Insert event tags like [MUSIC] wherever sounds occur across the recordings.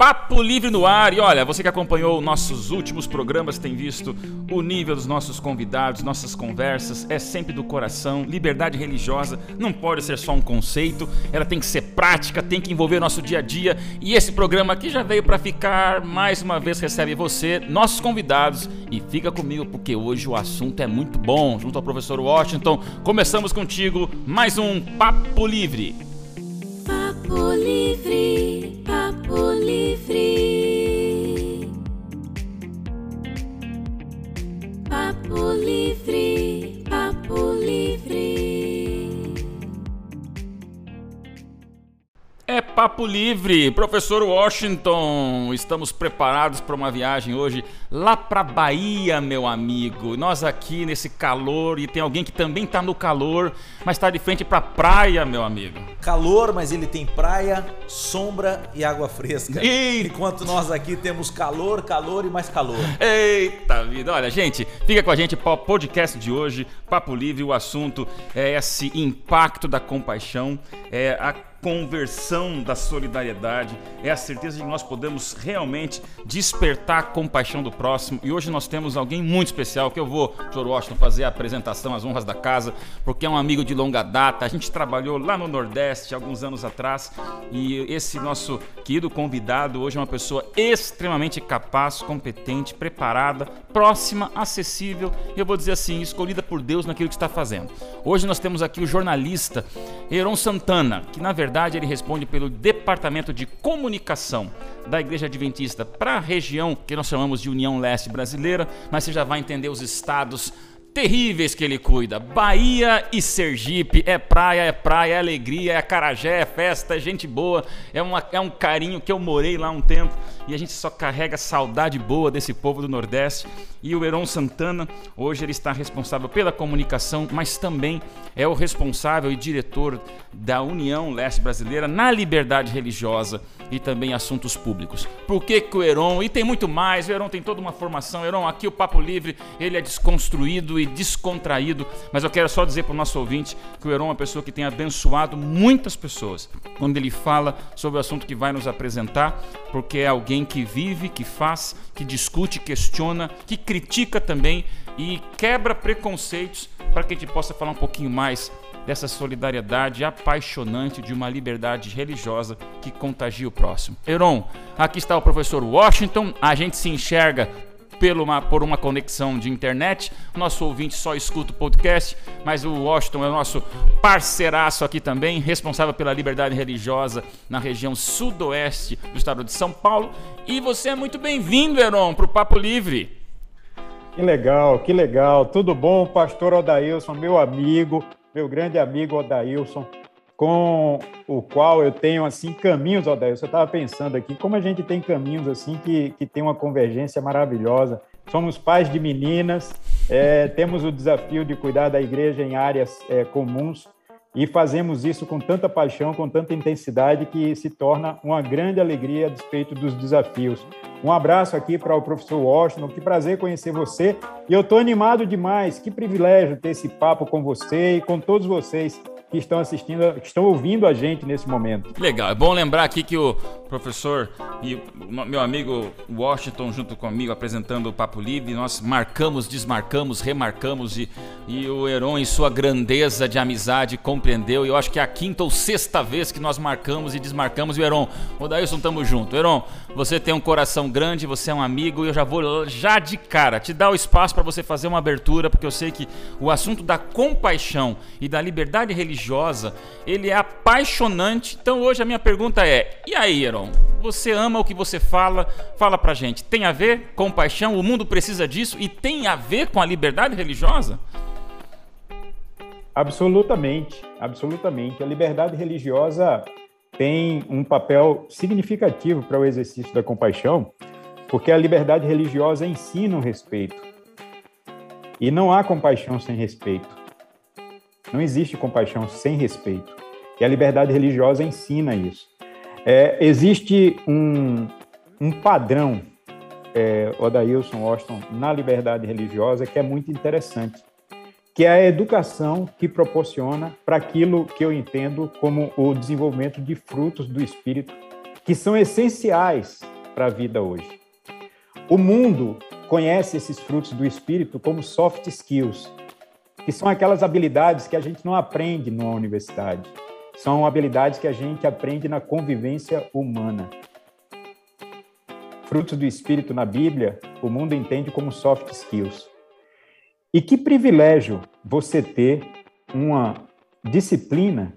Papo Livre no ar. E olha, você que acompanhou nossos últimos programas tem visto o nível dos nossos convidados, nossas conversas é sempre do coração. Liberdade religiosa não pode ser só um conceito, ela tem que ser prática, tem que envolver nosso dia a dia. E esse programa aqui já veio para ficar. Mais uma vez recebe você, nossos convidados, e fica comigo porque hoje o assunto é muito bom. Junto ao professor Washington, começamos contigo mais um Papo Livre. Papo Livre, Papo Livre. Papo Livre, É Papo Livre, professor Washington. Estamos preparados para uma viagem hoje lá para Bahia, meu amigo. Nós aqui nesse calor e tem alguém que também está no calor, mas está de frente para praia, meu amigo. Calor, mas ele tem praia, sombra e água fresca. Eita. Enquanto nós aqui temos calor, calor e mais calor. Eita vida! Olha, gente, fica com a gente para o podcast de hoje, Papo Livre. O assunto é esse impacto da compaixão, é a conversão da solidariedade, é a certeza de que nós podemos realmente despertar a compaixão do próximo. E hoje nós temos alguém muito especial que eu vou, Sr. Washington, fazer a apresentação, as honras da casa, porque é um amigo de longa data. A gente trabalhou lá no Nordeste alguns anos atrás e esse nosso querido convidado hoje é uma pessoa extremamente capaz, competente, preparada, próxima, acessível e eu vou dizer assim, escolhida por Deus naquilo que está fazendo. Hoje nós temos aqui o jornalista Heron Santana, que na verdade ele responde pelo Departamento de Comunicação da Igreja Adventista para a região que nós chamamos de União Leste Brasileira, mas você já vai entender os estados terríveis que ele cuida. Bahia e Sergipe, é praia, é praia, é alegria, é carajé, é festa, é gente boa, é, uma, é um carinho que eu morei lá um tempo e a gente só carrega saudade boa desse povo do Nordeste. E o Heron Santana, hoje ele está responsável pela comunicação, mas também é o responsável e diretor da União Leste Brasileira na liberdade religiosa e também assuntos públicos. Por que, que o Heron, e tem muito mais, o Heron tem toda uma formação, Heron, aqui o Papo Livre, ele é desconstruído e descontraído, mas eu quero só dizer para o nosso ouvinte que o Heron é uma pessoa que tem abençoado muitas pessoas quando ele fala sobre o assunto que vai nos apresentar, porque é alguém que vive, que faz, que discute, questiona, que critica também e quebra preconceitos para que a gente possa falar um pouquinho mais dessa solidariedade apaixonante de uma liberdade religiosa que contagia o próximo. Heron, aqui está o professor Washington, a gente se enxerga pelo uma, por uma conexão de internet. Nosso ouvinte só escuta o podcast, mas o Washington é o nosso parceiraço aqui também, responsável pela liberdade religiosa na região sudoeste do estado de São Paulo. E você é muito bem-vindo, Heron, para o Papo Livre. Que legal, que legal. Tudo bom, pastor Odailson, meu amigo, meu grande amigo Odailson, com o qual eu tenho assim caminhos, Odailson. Eu estava pensando aqui como a gente tem caminhos assim que, que tem uma convergência maravilhosa. Somos pais de meninas, é, temos o desafio de cuidar da igreja em áreas é, comuns e fazemos isso com tanta paixão, com tanta intensidade que se torna uma grande alegria a despeito dos desafios. Um abraço aqui para o professor Washington, que prazer conhecer você. E eu estou animado demais, que privilégio ter esse papo com você e com todos vocês que estão assistindo, que estão ouvindo a gente nesse momento. Legal, é bom lembrar aqui que o professor e meu amigo Washington junto comigo apresentando o Papo Livre, nós marcamos, desmarcamos, remarcamos e, e o Heron em sua grandeza de amizade compreendeu e eu acho que é a quinta ou sexta vez que nós marcamos e desmarcamos e o Heron, o Dailson tamo junto. Heron, você tem um coração grande, você é um amigo e eu já vou já de cara te dar o espaço para você fazer uma abertura, porque eu sei que o assunto da compaixão e da liberdade religiosa, ele é apaixonante. Então hoje a minha pergunta é: e aí, Heron? Você ama o que você fala? Fala pra gente. Tem a ver com paixão? O mundo precisa disso e tem a ver com a liberdade religiosa? Absolutamente, absolutamente. A liberdade religiosa tem um papel significativo para o exercício da compaixão, porque a liberdade religiosa ensina o respeito. E não há compaixão sem respeito. Não existe compaixão sem respeito. E a liberdade religiosa ensina isso. É, existe um, um padrão, é, Odailson Washington, na liberdade religiosa que é muito interessante, que é a educação que proporciona para aquilo que eu entendo como o desenvolvimento de frutos do Espírito, que são essenciais para a vida hoje. O mundo conhece esses frutos do espírito como soft skills, que são aquelas habilidades que a gente não aprende numa universidade. São habilidades que a gente aprende na convivência humana. Frutos do espírito na Bíblia, o mundo entende como soft skills. E que privilégio você ter uma disciplina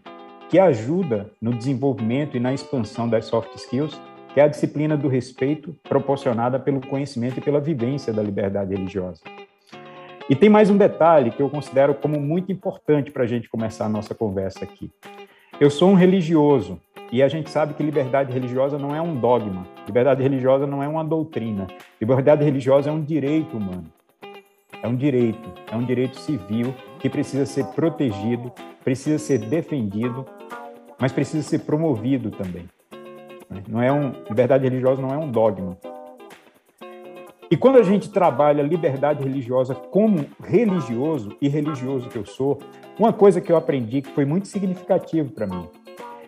que ajuda no desenvolvimento e na expansão das soft skills, que é a disciplina do respeito proporcionada pelo conhecimento e pela vivência da liberdade religiosa. E tem mais um detalhe que eu considero como muito importante para a gente começar a nossa conversa aqui. Eu sou um religioso e a gente sabe que liberdade religiosa não é um dogma, liberdade religiosa não é uma doutrina, liberdade religiosa é um direito humano. É um direito, é um direito civil que precisa ser protegido, precisa ser defendido, mas precisa ser promovido também. Não é um liberdade religiosa não é um dogma, e quando a gente trabalha liberdade religiosa como religioso e religioso que eu sou, uma coisa que eu aprendi que foi muito significativo para mim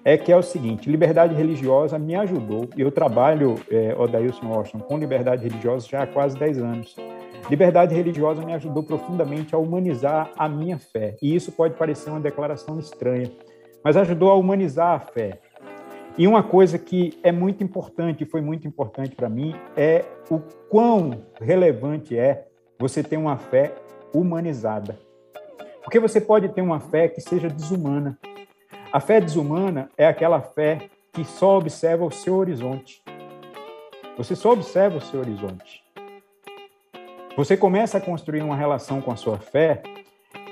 é que é o seguinte: liberdade religiosa me ajudou. Eu trabalho, é, Odailson Washington, com liberdade religiosa já há quase 10 anos. Liberdade religiosa me ajudou profundamente a humanizar a minha fé. E isso pode parecer uma declaração estranha, mas ajudou a humanizar a fé. E uma coisa que é muito importante, foi muito importante para mim, é o quão relevante é você ter uma fé humanizada. Porque você pode ter uma fé que seja desumana. A fé desumana é aquela fé que só observa o seu horizonte. Você só observa o seu horizonte. Você começa a construir uma relação com a sua fé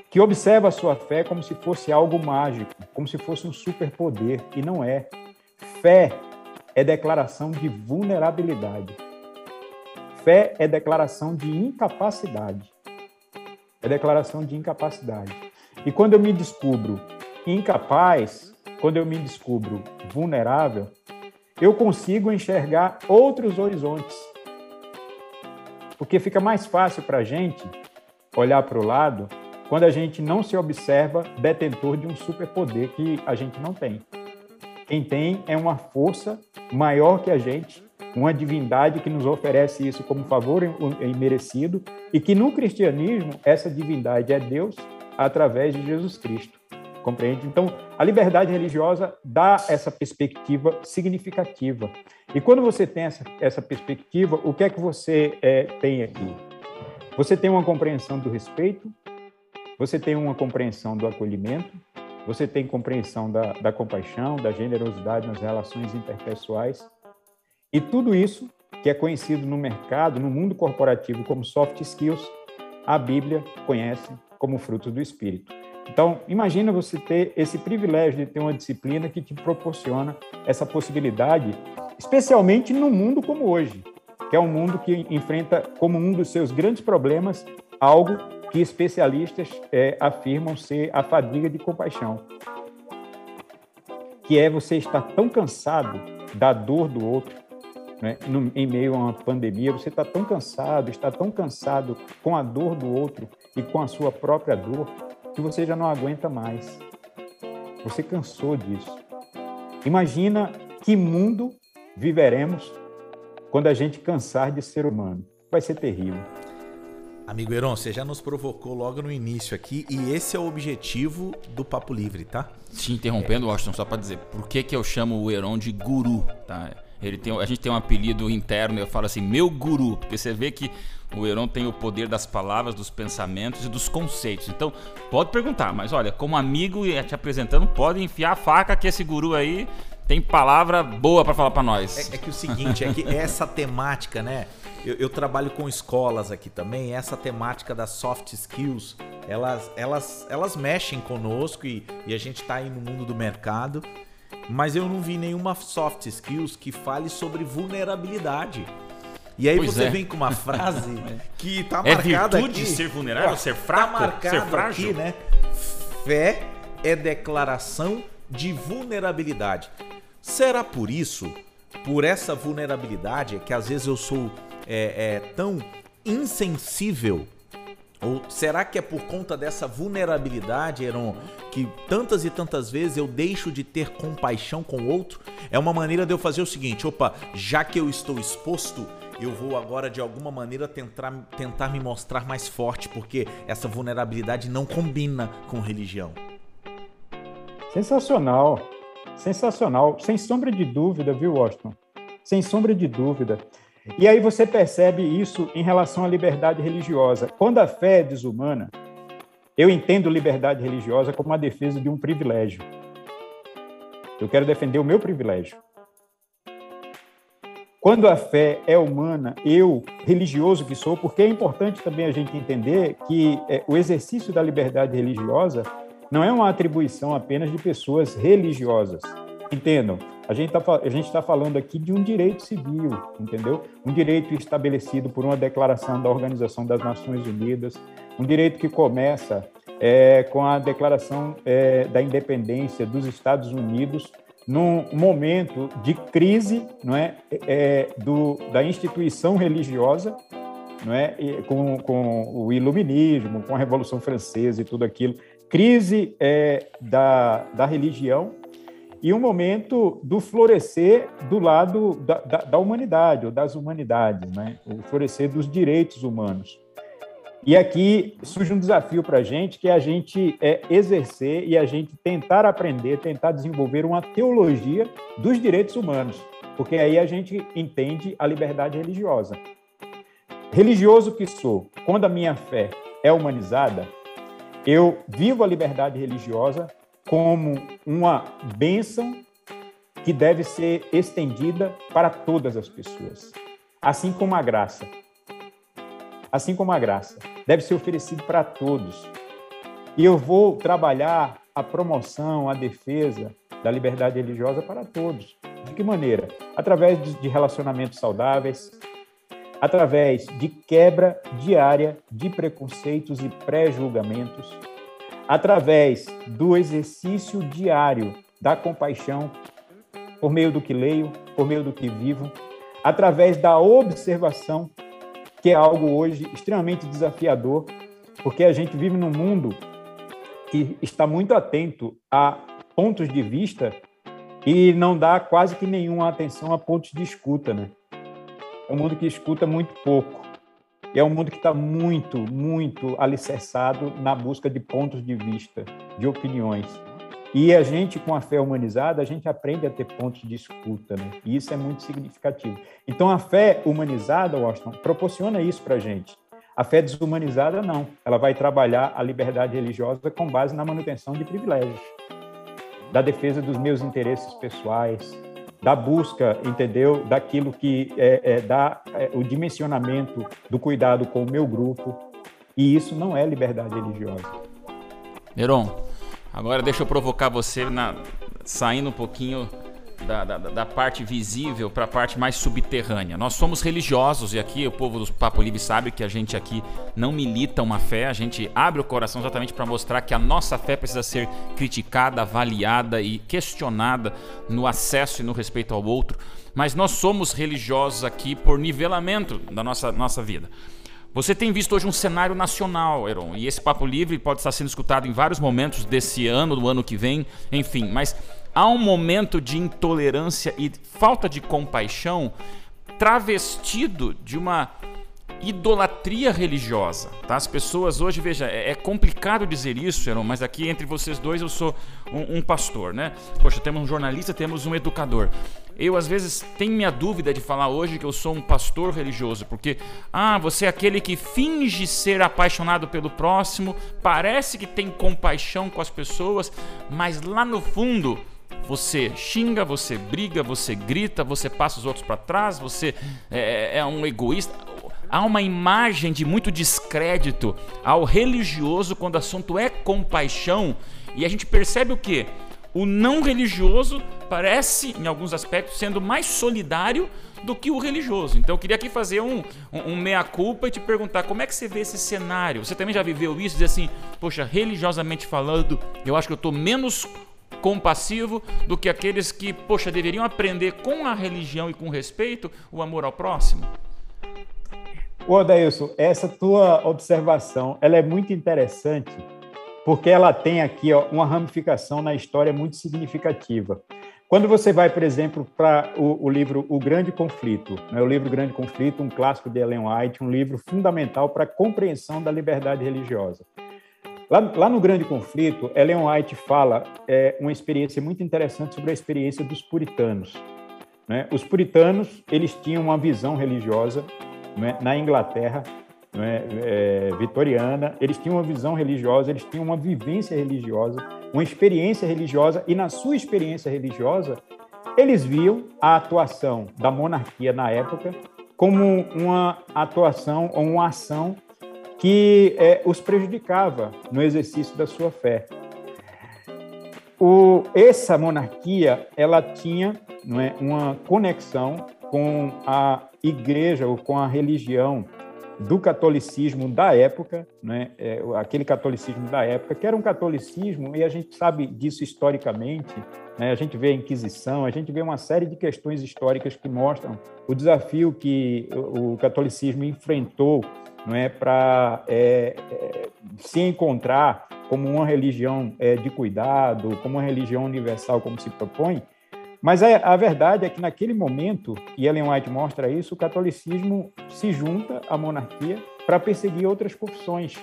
que observa a sua fé como se fosse algo mágico, como se fosse um superpoder, e não é. Fé é declaração de vulnerabilidade. Fé é declaração de incapacidade. É declaração de incapacidade. E quando eu me descubro incapaz, quando eu me descubro vulnerável, eu consigo enxergar outros horizontes. Porque fica mais fácil para a gente olhar para o lado quando a gente não se observa detentor de um superpoder que a gente não tem. Quem tem é uma força maior que a gente, uma divindade que nos oferece isso como favor imerecido e que no cristianismo essa divindade é Deus através de Jesus Cristo. Compreende? Então, a liberdade religiosa dá essa perspectiva significativa. E quando você tem essa, essa perspectiva, o que é que você é, tem aqui? Você tem uma compreensão do respeito, você tem uma compreensão do acolhimento, você tem compreensão da, da compaixão, da generosidade nas relações interpessoais. E tudo isso, que é conhecido no mercado, no mundo corporativo como soft skills, a Bíblia conhece como frutos do Espírito. Então, imagina você ter esse privilégio de ter uma disciplina que te proporciona essa possibilidade, especialmente num mundo como hoje, que é um mundo que enfrenta como um dos seus grandes problemas algo que especialistas é, afirmam ser a fadiga de compaixão, que é você estar tão cansado da dor do outro, né? no, em meio a uma pandemia, você está tão cansado, está tão cansado com a dor do outro e com a sua própria dor, que você já não aguenta mais. Você cansou disso. Imagina que mundo viveremos quando a gente cansar de ser humano. Vai ser terrível. Amigo Heron, você já nos provocou logo no início aqui e esse é o objetivo do Papo Livre, tá? Te interrompendo, é. Washington, só para dizer, por que, que eu chamo o Heron de guru, tá? Ele tem, a gente tem um apelido interno, eu falo assim, meu guru, porque você vê que o Heron tem o poder das palavras, dos pensamentos e dos conceitos. Então, pode perguntar, mas olha, como amigo e te apresentando, pode enfiar a faca que esse guru aí tem palavra boa para falar para nós. É, é, que o seguinte, é que [LAUGHS] essa temática, né? Eu, eu, trabalho com escolas aqui também. Essa temática das soft skills, elas, elas, elas mexem conosco e, e a gente está aí no mundo do mercado. Mas eu não vi nenhuma soft skills que fale sobre vulnerabilidade. E aí pois você é. vem com uma frase [LAUGHS] que tá é marcada virtude aqui. ser vulnerável, Ó, ser fraco, tá ser frágil, aqui, né? Fé é declaração de vulnerabilidade. Será por isso, por essa vulnerabilidade, que às vezes eu sou é, é, tão insensível Ou será que é por conta dessa vulnerabilidade, Heron, que tantas e tantas vezes eu deixo de ter compaixão com o outro? É uma maneira de eu fazer o seguinte: opa, já que eu estou exposto, eu vou agora de alguma maneira tentar, tentar me mostrar mais forte, porque essa vulnerabilidade não combina com religião. Sensacional, sensacional, sem sombra de dúvida, viu, Washington? Sem sombra de dúvida. E aí você percebe isso em relação à liberdade religiosa. Quando a fé é desumana, eu entendo liberdade religiosa como a defesa de um privilégio. Eu quero defender o meu privilégio. Quando a fé é humana, eu, religioso que sou, porque é importante também a gente entender que é, o exercício da liberdade religiosa não é uma atribuição apenas de pessoas religiosas. Entendam, a gente está tá falando aqui de um direito civil, entendeu? Um direito estabelecido por uma declaração da Organização das Nações Unidas, um direito que começa é, com a declaração é, da independência dos Estados Unidos num momento de crise, não é, é do, da instituição religiosa, não é, com, com o iluminismo, com a Revolução Francesa e tudo aquilo, crise é, da, da religião e um momento do florescer do lado da, da, da humanidade, ou das humanidades, né? o florescer dos direitos humanos. E aqui surge um desafio para a gente, que é a gente é, exercer e a gente tentar aprender, tentar desenvolver uma teologia dos direitos humanos, porque aí a gente entende a liberdade religiosa. Religioso que sou, quando a minha fé é humanizada, eu vivo a liberdade religiosa como uma bênção que deve ser estendida para todas as pessoas, assim como a graça. Assim como a graça deve ser oferecida para todos. E eu vou trabalhar a promoção, a defesa da liberdade religiosa para todos. De que maneira? Através de relacionamentos saudáveis, através de quebra diária de preconceitos e pré-julgamentos, através do exercício diário da compaixão, por meio do que leio, por meio do que vivo, através da observação, que é algo hoje extremamente desafiador, porque a gente vive num mundo que está muito atento a pontos de vista e não dá quase que nenhuma atenção a pontos de escuta, né? É um mundo que escuta muito pouco. E é um mundo que está muito, muito alicerçado na busca de pontos de vista, de opiniões. E a gente, com a fé humanizada, a gente aprende a ter pontos de escuta, né? E isso é muito significativo. Então, a fé humanizada, Washington, proporciona isso para a gente. A fé desumanizada, não. Ela vai trabalhar a liberdade religiosa com base na manutenção de privilégios, da defesa dos meus interesses pessoais, da busca, entendeu? Daquilo que é, é dá é, o dimensionamento do cuidado com o meu grupo. E isso não é liberdade religiosa. Neron, agora deixa eu provocar você na, saindo um pouquinho da, da, da parte visível para a parte mais subterrânea. Nós somos religiosos e aqui o povo do Papo Livre sabe que a gente aqui não milita uma fé, a gente abre o coração exatamente para mostrar que a nossa fé precisa ser criticada, avaliada e questionada no acesso e no respeito ao outro. Mas nós somos religiosos aqui por nivelamento da nossa, nossa vida. Você tem visto hoje um cenário nacional, Heron, e esse Papo Livre pode estar sendo escutado em vários momentos desse ano, do ano que vem, enfim, mas há um momento de intolerância e falta de compaixão travestido de uma idolatria religiosa. Tá? As pessoas hoje, veja, é, é complicado dizer isso, Heron, mas aqui entre vocês dois eu sou um, um, pastor, né? Poxa, temos um jornalista, temos um educador. Eu às vezes tenho minha dúvida de falar hoje que eu sou um pastor religioso, porque ah, você é aquele que finge ser apaixonado pelo próximo, parece que tem compaixão com as pessoas, mas lá no fundo você xinga, você briga, você grita, você passa os outros para trás, você é, é um egoísta. Há uma imagem de muito descrédito ao religioso quando o assunto é compaixão, e a gente percebe o que? O não religioso parece, em alguns aspectos, sendo mais solidário do que o religioso. Então eu queria aqui fazer um, um, um meia-culpa e te perguntar como é que você vê esse cenário. Você também já viveu isso? Dizer assim, poxa, religiosamente falando, eu acho que eu estou menos compassivo do que aqueles que, poxa, deveriam aprender com a religião e com respeito o amor ao próximo? Ô, Odailson, essa tua observação, ela é muito interessante, porque ela tem aqui ó, uma ramificação na história muito significativa. Quando você vai, por exemplo, para o, o, livro O Grande Conflito, né, o livro Grande Conflito, um clássico de Ellen White, um livro fundamental para a compreensão da liberdade religiosa. Lá, lá, no Grande Conflito, Ellen White fala é, uma experiência muito interessante sobre a experiência dos puritanos. Né? Os puritanos eles tinham uma visão religiosa né, na Inglaterra né, é, vitoriana, eles tinham uma visão religiosa, eles tinham uma vivência religiosa, uma experiência religiosa, e na sua experiência religiosa, eles viam a atuação da monarquia na época como uma atuação ou uma ação que é, os prejudicava no exercício da sua fé. O, essa monarquia ela tinha não é, uma conexão com a igreja ou com a religião do catolicismo da época, né? É, aquele catolicismo da época, que era um catolicismo, e a gente sabe disso historicamente, né? a gente vê a Inquisição, a gente vê uma série de questões históricas que mostram o desafio que o catolicismo enfrentou não é, para é, é, se encontrar como uma religião é, de cuidado, como uma religião universal, como se propõe, mas a, a, verdade é que naquele momento, e Ellen White mostra isso, o catolicismo se junta à monarquia para perseguir outras confissões.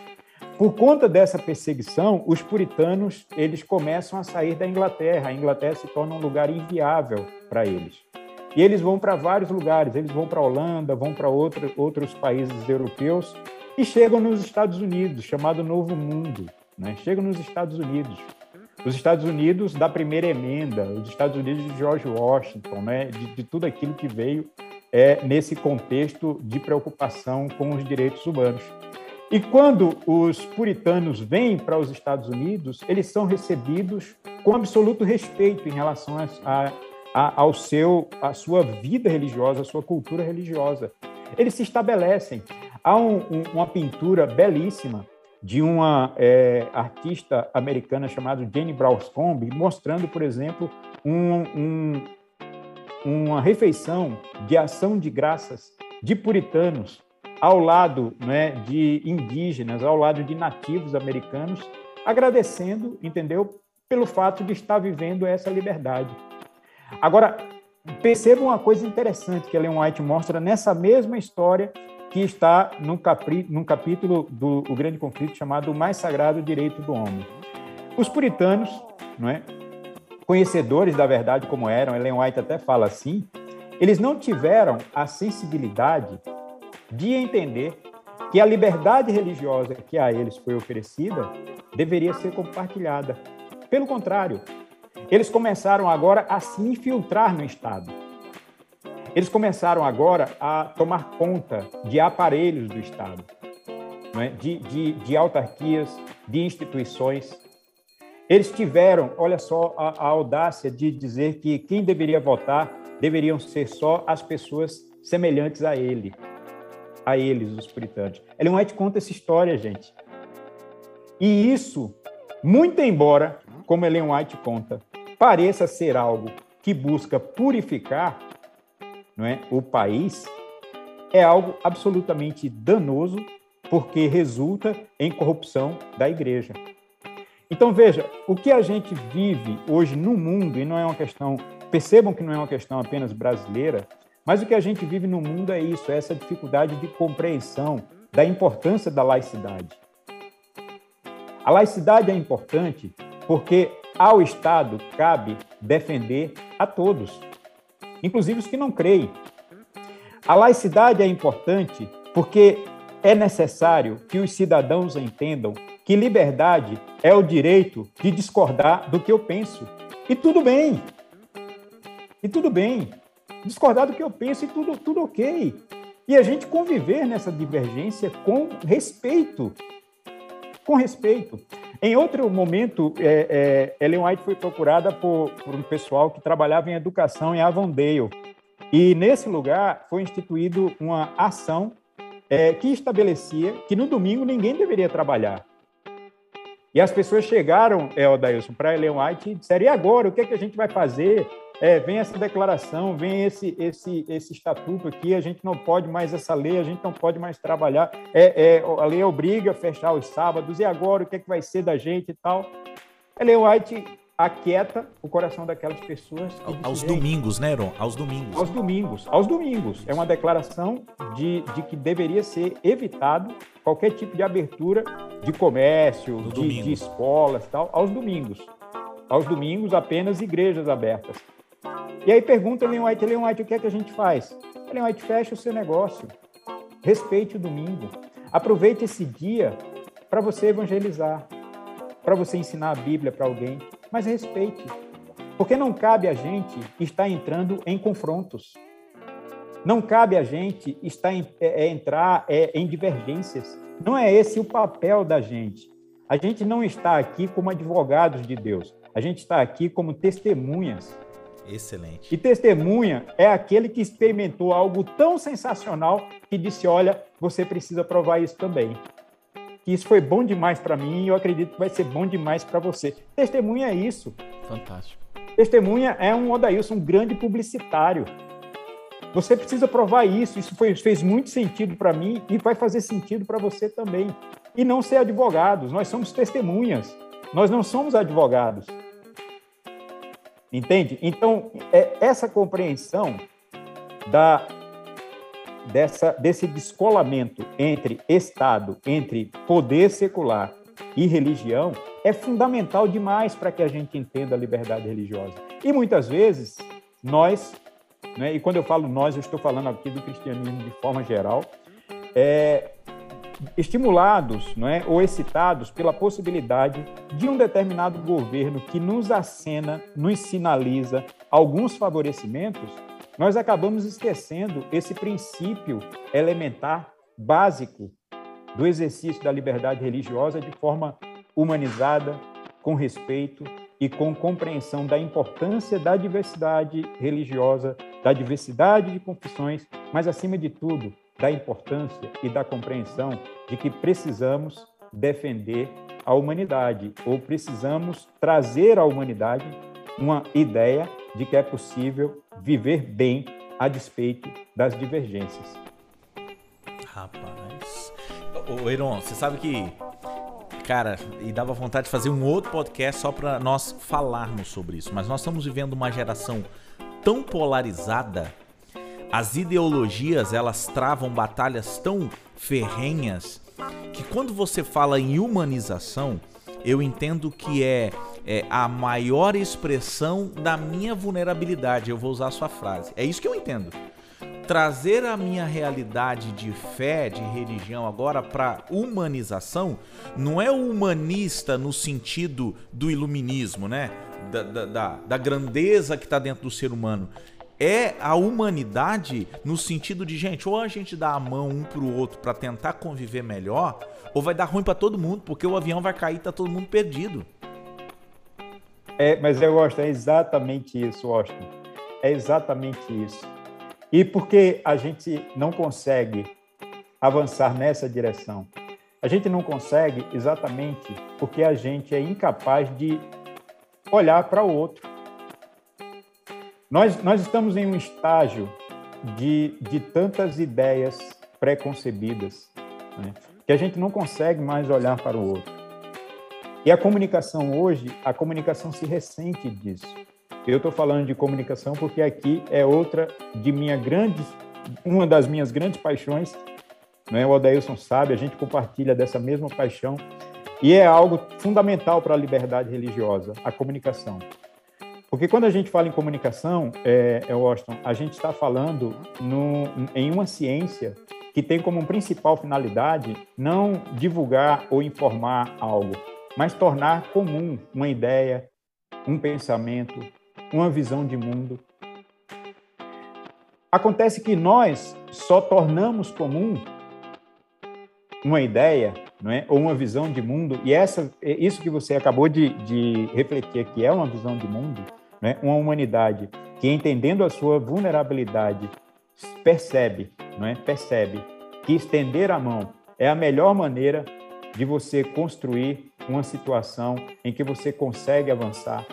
Por conta dessa perseguição, os puritanos eles começam a sair da Inglaterra. A Inglaterra se torna um lugar inviável para eles. E eles vão para vários lugares. Eles vão para a Holanda, vão para outro, outros países europeus e chegam nos Estados Unidos, chamado Novo Mundo. Né? Chegam nos Estados Unidos os Estados Unidos da primeira emenda, os Estados Unidos de George Washington, né, de, de tudo aquilo que veio é, nesse contexto de preocupação com os direitos humanos. E quando os puritanos vêm para os Estados Unidos, eles são recebidos com absoluto respeito em relação a, ao seu, a sua vida religiosa, a sua cultura religiosa. Eles se estabelecem. Há um, um, uma pintura belíssima de uma é, artista americana chamada Jane Brauscombe, mostrando, por exemplo, um, uma refeição de ação de graças de puritanos ao lado né, de indígenas, ao lado de nativos americanos, agradecendo, entendeu, pelo fato de estar vivendo essa liberdade. Agora, perceba uma coisa interessante que Ellen White mostra nessa mesma história que está num, capri, num capítulo do o Grande Conflito chamado O Mais Sagrado Direito do Homem. Os puritanos, não é, conhecedores da verdade como eram, Ellen White até fala assim, eles não tiveram a sensibilidade de entender que a liberdade religiosa que a eles foi oferecida deveria ser compartilhada. Pelo contrário, eles começaram agora a se infiltrar no Estado. Eles começaram agora a tomar conta de aparelhos do Estado, é? de, de, de, autarquias, de instituições. Eles tiveram, olha só, a, a audácia de dizer que quem deveria votar deveriam ser só as pessoas semelhantes a ele, a eles, os puritanos. Ellen White conta essa história, gente. E isso, muito embora, como Ellen White conta, pareça ser algo que busca purificar não é, o país, é algo absolutamente danoso, porque resulta em corrupção da igreja. Então, veja, o que a gente vive hoje no mundo, e não é uma questão, percebam que não é uma questão apenas brasileira, mas o que a gente vive no mundo é isso, é essa dificuldade de compreensão da importância da laicidade. A laicidade é importante porque ao Estado cabe defender a todos inclusive os que não creem. A laicidade é importante porque é necessário que os cidadãos entendam que liberdade é o direito de discordar do que eu penso. E tudo bem. E tudo bem. Discordar do que eu penso e tudo, tudo ok. E a gente conviver nessa divergência com respeito. Com respeito. Em outro momento, é, é, Ellen White foi procurada por, por, um pessoal que trabalhava em educação em Avondale. E nesse lugar foi instituído uma ação é, que estabelecia que no domingo ninguém deveria trabalhar. E as pessoas chegaram, é, Odailson, para Ellen White e disseram: e agora? O que, é que a gente vai fazer? É, vem essa declaração, vem esse, esse, esse estatuto aqui, a gente não pode mais essa lei, a gente não pode mais trabalhar, é, é, a lei obriga a fechar os sábados, e agora o que, é que vai ser da gente e tal. Ellen White aquieta o coração daquelas pessoas. Aos "Gente, domingos, né, Heron? Aos domingos. aos domingos. Aos domingos. É uma declaração de, de que deveria ser evitado qualquer tipo de abertura de comércio, de, de escolas tal, aos domingos. Aos domingos, apenas igrejas abertas. E aí pergunta Ellen White, Ellen White, o que é que a gente faz? Ellen White, fecha o seu negócio. Respeite o domingo. Aproveite esse dia para você evangelizar, para você ensinar a Bíblia para alguém, mas respeite. Porque não cabe a gente estar entrando em confrontos. Não cabe a gente estar em- é, é, entrar é, em divergências. Não é esse o papel da gente. A gente não está aqui como advogados de Deus. A gente está aqui como testemunhas. Excelente. E testemunha é aquele que experimentou algo tão sensacional que disse: Olha, você precisa provar isso também. Que isso foi bom demais para mim e eu acredito que vai ser bom demais para você. Testemunha é isso. Fantástico. Testemunha é um Odailson, um grande publicitário. Você precisa provar isso. Isso foi- fez muito sentido para mim e vai fazer sentido para você também. E não ser advogados. Nós somos testemunhas. Nós não somos advogados. Entende? Então, é essa compreensão da, dessa, desse descolamento entre Estado, entre poder secular e religião, é fundamental demais para que a gente entenda a liberdade religiosa. E muitas vezes, nós, né, e quando eu falo nós, eu estou falando aqui do cristianismo de forma geral, é, estimulados não é, ou excitados pela possibilidade de um determinado governo que nos acena, nos sinaliza alguns favorecimentos, nós acabamos esquecendo esse princípio elementar, básico, do exercício da liberdade religiosa de forma humanizada, com respeito e com compreensão da importância da diversidade religiosa, da diversidade de confissões, mas, acima de tudo, da importância e da compreensão de que precisamos defender a humanidade, ou precisamos trazer à humanidade uma ideia de que é possível viver bem a despeito das divergências. Rapaz. Ô, Heron, você sabe que. Cara, e dava vontade de fazer um outro podcast só pra nós falarmos sobre isso. Mas nós estamos vivendo uma geração tão polarizada. As ideologias, elas travam batalhas tão ferrenhas que quando você fala em humanização, eu entendo que é, é a maior expressão da minha vulnerabilidade. Eu vou usar a sua frase. É isso que eu entendo trazer a minha realidade de fé, de religião agora para humanização, não é humanista no sentido do iluminismo, né? Da, da, da, da grandeza que está dentro do ser humano. É a humanidade no sentido de, gente, ou a gente dá a mão um pro outro para tentar conviver melhor, ou vai dar ruim para todo mundo, porque o avião vai cair e tá todo mundo perdido. É, mas eu gosto, é exatamente isso, Austin. É exatamente isso. E porque a gente não consegue avançar nessa direção? A gente não consegue exatamente porque a gente é incapaz de olhar para o outro. Nós, nós estamos em um estágio de, de tantas ideias preconcebidas né, que a gente não consegue mais olhar para o outro. E a comunicação hoje, a comunicação se ressente disso. Eu estou falando de comunicação porque aqui é outra de minha grande, uma das minhas grandes paixões. Né? O Odailson sabe, a gente compartilha dessa mesma paixão e é algo fundamental para a liberdade religiosa, a comunicação. Porque quando a gente fala em comunicação, é, é Washington, a gente está falando no, em uma ciência que tem como principal finalidade não divulgar ou informar algo, mas tornar comum uma ideia, um pensamento, uma visão de mundo. Acontece que nós só tornamos comum uma ideia, não é? ou uma visão de mundo, e essa, isso que você acabou de, de refletir aqui é uma visão de mundo, né? uma humanidade que, entendendo a sua vulnerabilidade, percebe, não é? percebe que estender a mão é a melhor maneira de você construir uma situação em que você consegue avançar.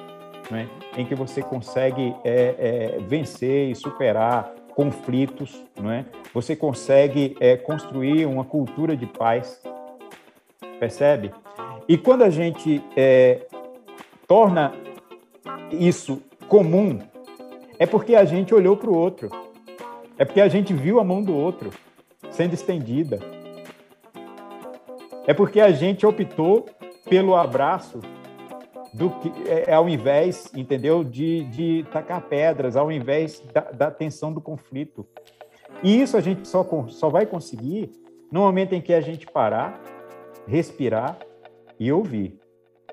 né, em que você consegue é, é, vencer e superar conflitos, não é? Você consegue é, construir uma cultura de paz, percebe? E quando a gente é, torna isso comum, é porque a gente olhou para o outro, é porque a gente viu a mão do outro sendo estendida, é porque a gente optou pelo abraço do que é, ao invés, entendeu, de, de tacar pedras, ao invés da, da tensão do conflito. E isso a gente só, só vai conseguir no momento em que a gente parar, respirar e ouvir.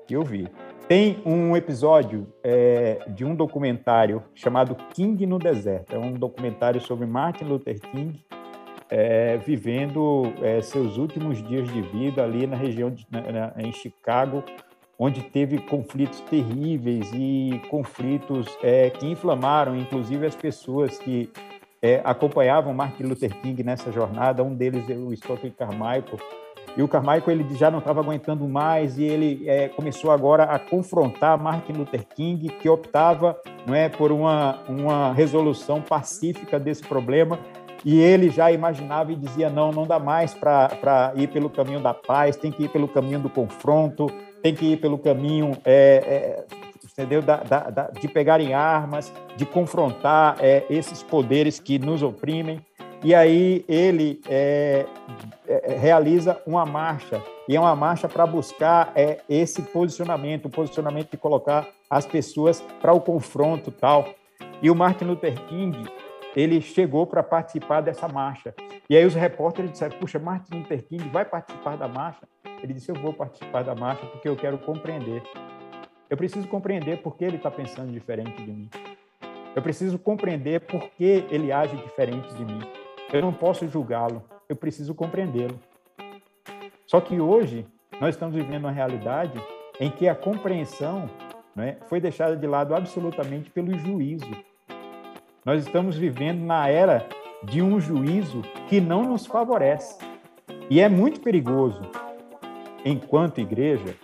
E ouvir. Tem um episódio é, de um documentário chamado King no Deserto. É um documentário sobre Martin Luther King é, vivendo é, seus últimos dias de vida ali na região de, na, na, em Chicago, onde teve conflitos terríveis e conflitos é, que inflamaram, inclusive, as pessoas que é, acompanhavam Martin Luther King nessa jornada. Um deles é o Stokely Carmichael. E o Carmichael ele já não estava aguentando mais e ele é, começou agora a confrontar Martin Luther King, que optava não é, por uma, uma resolução pacífica desse problema. E ele já imaginava e dizia: não, não dá mais para ir pelo caminho da paz, tem que ir pelo caminho do confronto, tem que ir pelo caminho é, é, entendeu? Da, da, da, de pegarem armas, de confrontar é, esses poderes que nos oprimem. E aí ele é, é, realiza uma marcha, e é uma marcha para buscar é, esse posicionamento, o posicionamento de colocar as pessoas para o confronto tal. E o Martin Luther King, ele chegou para participar dessa marcha. E aí os repórteres disseram, puxa, Martin Luther King vai participar da marcha? Ele disse: Eu vou participar da marcha porque eu quero compreender. Eu preciso compreender por que ele está pensando diferente de mim. Eu preciso compreender por que ele age diferente de mim. Eu não posso julgá-lo, eu preciso compreendê-lo. Só que hoje nós estamos vivendo uma realidade em que a compreensão né, foi deixada de lado absolutamente pelo juízo. Nós estamos vivendo na era de um juízo que não nos favorece. E é muito perigoso enquanto igreja,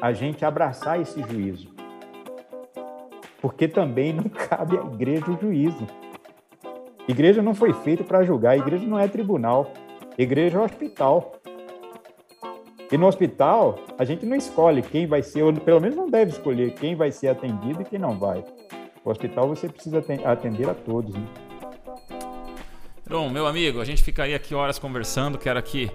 a gente abraçar esse juízo. Porque também não [LAUGHS] cabe à igreja o juízo. Igreja não foi feita para julgar, igreja não é tribunal, igreja é hospital. E no hospital, a gente não escolhe quem vai ser, ou pelo menos não deve escolher quem vai ser atendido e quem não vai. No hospital você precisa atender a todos. Né? Bom, meu amigo, a gente ficaria aqui horas conversando, quero aqui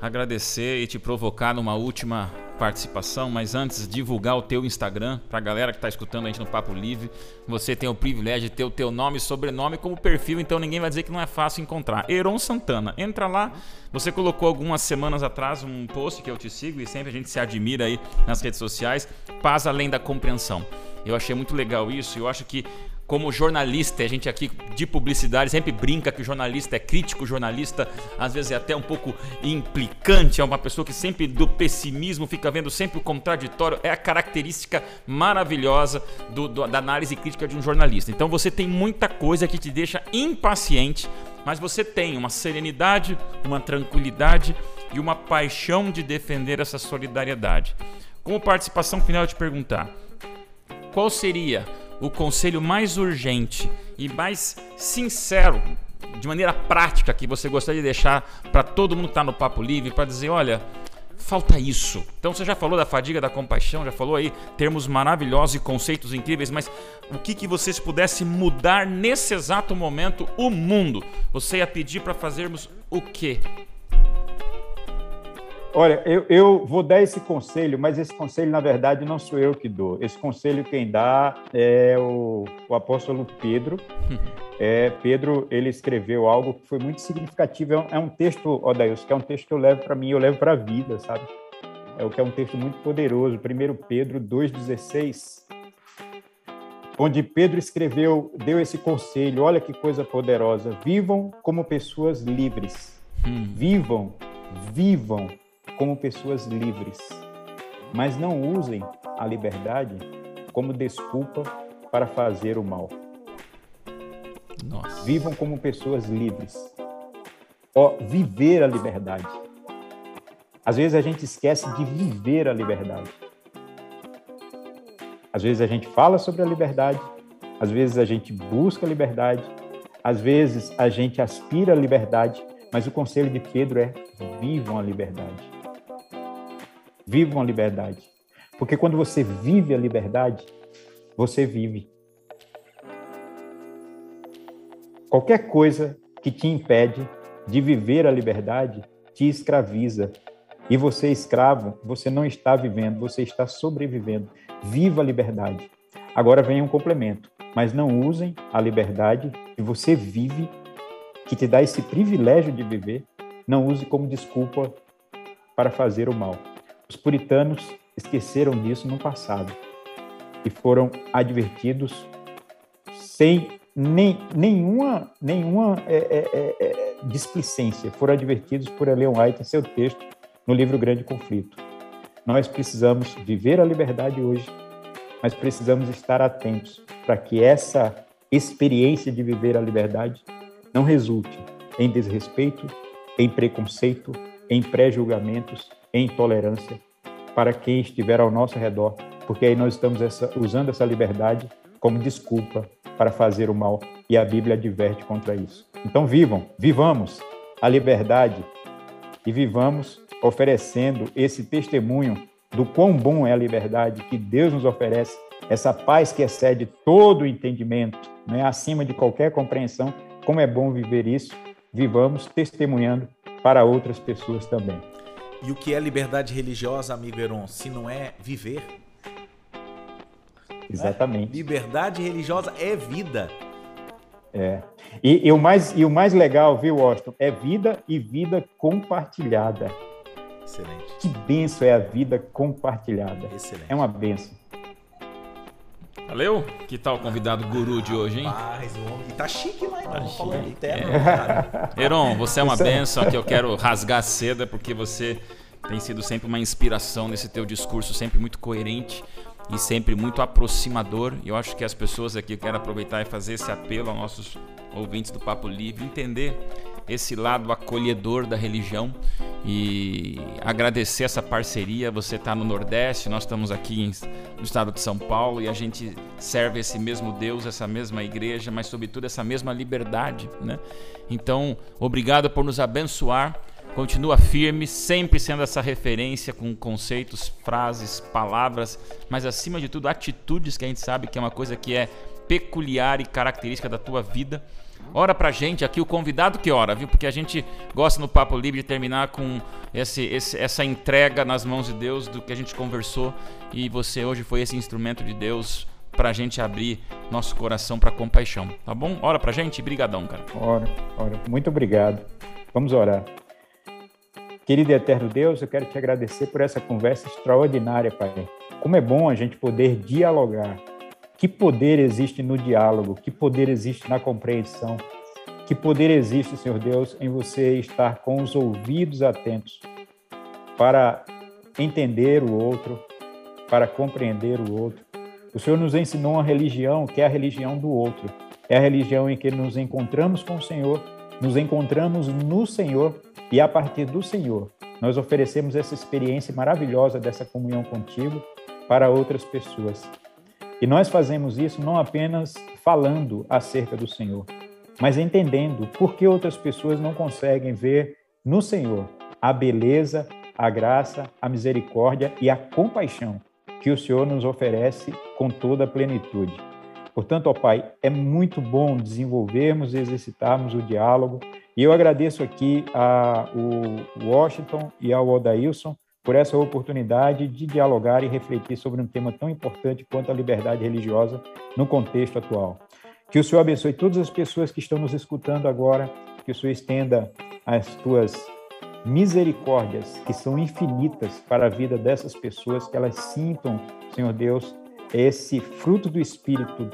agradecer e te provocar numa última participação, mas antes divulgar o teu Instagram para a galera que está escutando a gente no Papo Livre. Você tem o privilégio de ter o teu nome e sobrenome como perfil, então ninguém vai dizer que não é fácil encontrar. Heron Santana, entra lá. Você colocou algumas semanas atrás um post que eu te sigo e sempre a gente se admira aí nas redes sociais. Paz além da compreensão. Eu achei muito legal isso. Eu acho que como jornalista, a gente aqui de publicidade sempre brinca que o jornalista é crítico, o jornalista às vezes é até um pouco implicante, é uma pessoa que sempre do pessimismo fica vendo sempre o contraditório, é a característica maravilhosa do, do, da análise crítica de um jornalista. Então você tem muita coisa que te deixa impaciente, mas você tem uma serenidade, uma tranquilidade e uma paixão de defender essa solidariedade. Como participação final, eu te perguntar: qual seria o conselho mais urgente e mais sincero, de maneira prática, que você gostaria de deixar para todo mundo que está no Papo Livre, para dizer: olha, falta isso. Então você já falou da fadiga da compaixão, já falou aí termos maravilhosos e conceitos incríveis, mas o que, que vocês pudessem mudar nesse exato momento o mundo? Você ia pedir para fazermos o quê? Olha, eu, eu, vou dar esse conselho, mas esse conselho, na verdade, não sou eu que dou. Esse conselho quem dá é o, o apóstolo Pedro. [LAUGHS] É, Pedro, ele escreveu algo que foi muito significativo. É um, é texto, Odails, que é um texto que eu levo para mim, eu levo para a vida, sabe? É o que é um texto muito poderoso. 1 Pedro 2,16, onde Pedro escreveu, deu esse conselho. Olha que coisa poderosa. Vivam como pessoas livres. Hum. Vivam, vivam como pessoas livres, mas não usem a liberdade como desculpa para fazer o mal. Nossa. Vivam como pessoas livres. Ó, viver a liberdade. Às vezes a gente esquece de viver a liberdade. Às vezes a gente fala sobre a liberdade, às vezes a gente busca a liberdade, às vezes a gente aspira à liberdade, mas o conselho de Pedro é: vivam a liberdade. Vivam a liberdade. Porque quando você vive a liberdade, você vive. Qualquer coisa que te impede de viver a liberdade te escraviza. E você, escravo, você não está vivendo, você está sobrevivendo. Viva a liberdade. Agora vem um complemento. Mas não usem a liberdade que você vive, que te dá esse privilégio de viver, não use como desculpa para fazer o mal. Os puritanos esqueceram disso no passado e foram advertidos sem nem, nenhuma, nenhuma é, é, é, é, displicência. Foram advertidos por Ellen White em seu texto no livro Grande Conflito. Nós precisamos viver a liberdade hoje, mas precisamos estar atentos para que essa experiência de viver a liberdade não resulte em desrespeito, em preconceito, em pré-julgamentos, em intolerância para quem estiver ao nosso redor, porque aí nós estamos essa, usando essa liberdade como desculpa para fazer o mal e a Bíblia adverte contra isso. Então vivam, vivamos a liberdade e vivamos oferecendo esse testemunho do quão bom é a liberdade que Deus nos oferece, essa paz que excede todo o entendimento, né, acima de qualquer compreensão. Como é bom viver isso, vivamos testemunhando para outras pessoas também. E o que é liberdade religiosa, amigo Heron, se não é viver? Exatamente. É? Liberdade religiosa é vida. É. E, e, o mais, e o mais legal, viu, Washington, é vida e vida compartilhada. Excelente. Que benção é a vida compartilhada. Excelente. É uma benção. Valeu? Que tal o convidado guru de hoje, hein? Rapaz, o homem tá chique lá, Tá não falando chique, terno, é. cara. Heron, você é uma benção que eu quero rasgar a seda porque você tem sido sempre uma inspiração nesse teu discurso, sempre muito coerente e sempre muito aproximador. E eu acho que as pessoas aqui, eu quero aproveitar e fazer esse apelo aos nossos ouvintes do Papo Livre, entender esse lado acolhedor da religião e agradecer essa parceria. Você está no Nordeste, nós estamos aqui em- no estado de São Paulo e a gente serve esse mesmo Deus, essa mesma igreja, mas sobretudo essa mesma liberdade, né? Então, obrigado por nos abençoar. Continua firme, sempre sendo essa referência com conceitos, frases, palavras, mas acima de tudo atitudes que a gente sabe que é uma coisa que é peculiar e característica da tua vida. Ora pra gente aqui, o convidado que ora, viu? Porque a gente gosta no Papo Livre de terminar com esse, esse- essa entrega nas mãos de Deus do que a gente conversou e você hoje foi esse instrumento de Deus pra gente abrir nosso coração pra compaixão, tá bom? Ora pra gente, brigadão, cara. Ora, ora, muito obrigado. Vamos orar. Querido e eterno Deus, eu quero te agradecer por essa conversa extraordinária, Pai. Como é bom a gente poder dialogar. Que poder existe no diálogo? Que poder existe na compreensão? Que poder existe, Senhor Deus, em você estar com os ouvidos atentos para entender o outro, para compreender o outro. O Senhor nos ensinou uma religião que é a religião do outro. É a religião em que nos encontramos com o Senhor, nos encontramos no Senhor e a partir do Senhor nós oferecemos essa experiência maravilhosa dessa comunhão contigo para outras pessoas. E nós fazemos isso não apenas falando acerca do Senhor, mas entendendo por que outras pessoas não conseguem ver no Senhor a beleza, a graça, a misericórdia e a compaixão que o Senhor nos oferece com toda a plenitude. Portanto, ó Pai, é muito bom desenvolvermos e exercitarmos o diálogo. E eu agradeço aqui ao Washington e ao Odailson por essa oportunidade de dialogar e refletir sobre um tema tão importante quanto a liberdade religiosa no contexto atual. Que o Senhor abençoe todas as pessoas que estão nos escutando agora, que o Senhor estenda as tuas misericórdias, que são infinitas para a vida dessas pessoas, que elas sintam, Senhor Deus, esse fruto do Espírito,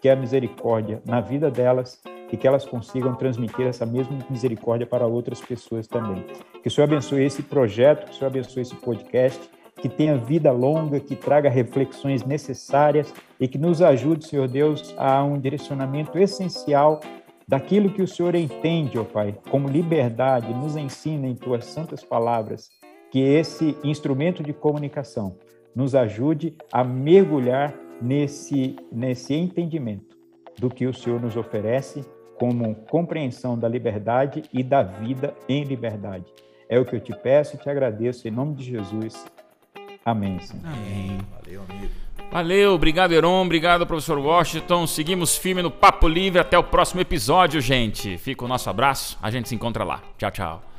que é a misericórdia, na vida delas e que elas consigam transmitir essa mesma misericórdia para outras pessoas também. Que o Senhor abençoe esse projeto, que o Senhor abençoe esse podcast, que tenha vida longa, que traga reflexões necessárias e que nos ajude, Senhor Deus, a um direcionamento essencial daquilo que o Senhor entende, ó Pai, como liberdade, nos ensina em tuas santas palavras, que esse instrumento de comunicação nos ajude a mergulhar nesse, nesse entendimento do que o Senhor nos oferece como compreensão da liberdade e da vida em liberdade. É o que eu te peço e te agradeço em nome de Jesus. Amém, Senhor. Amém. Valeu, amigo. Valeu, obrigado, Heron. Obrigado, professor Washington. Seguimos firme no Papo Livre. Até o próximo episódio, gente. Fica o nosso abraço. A gente se encontra lá. Tchau, tchau.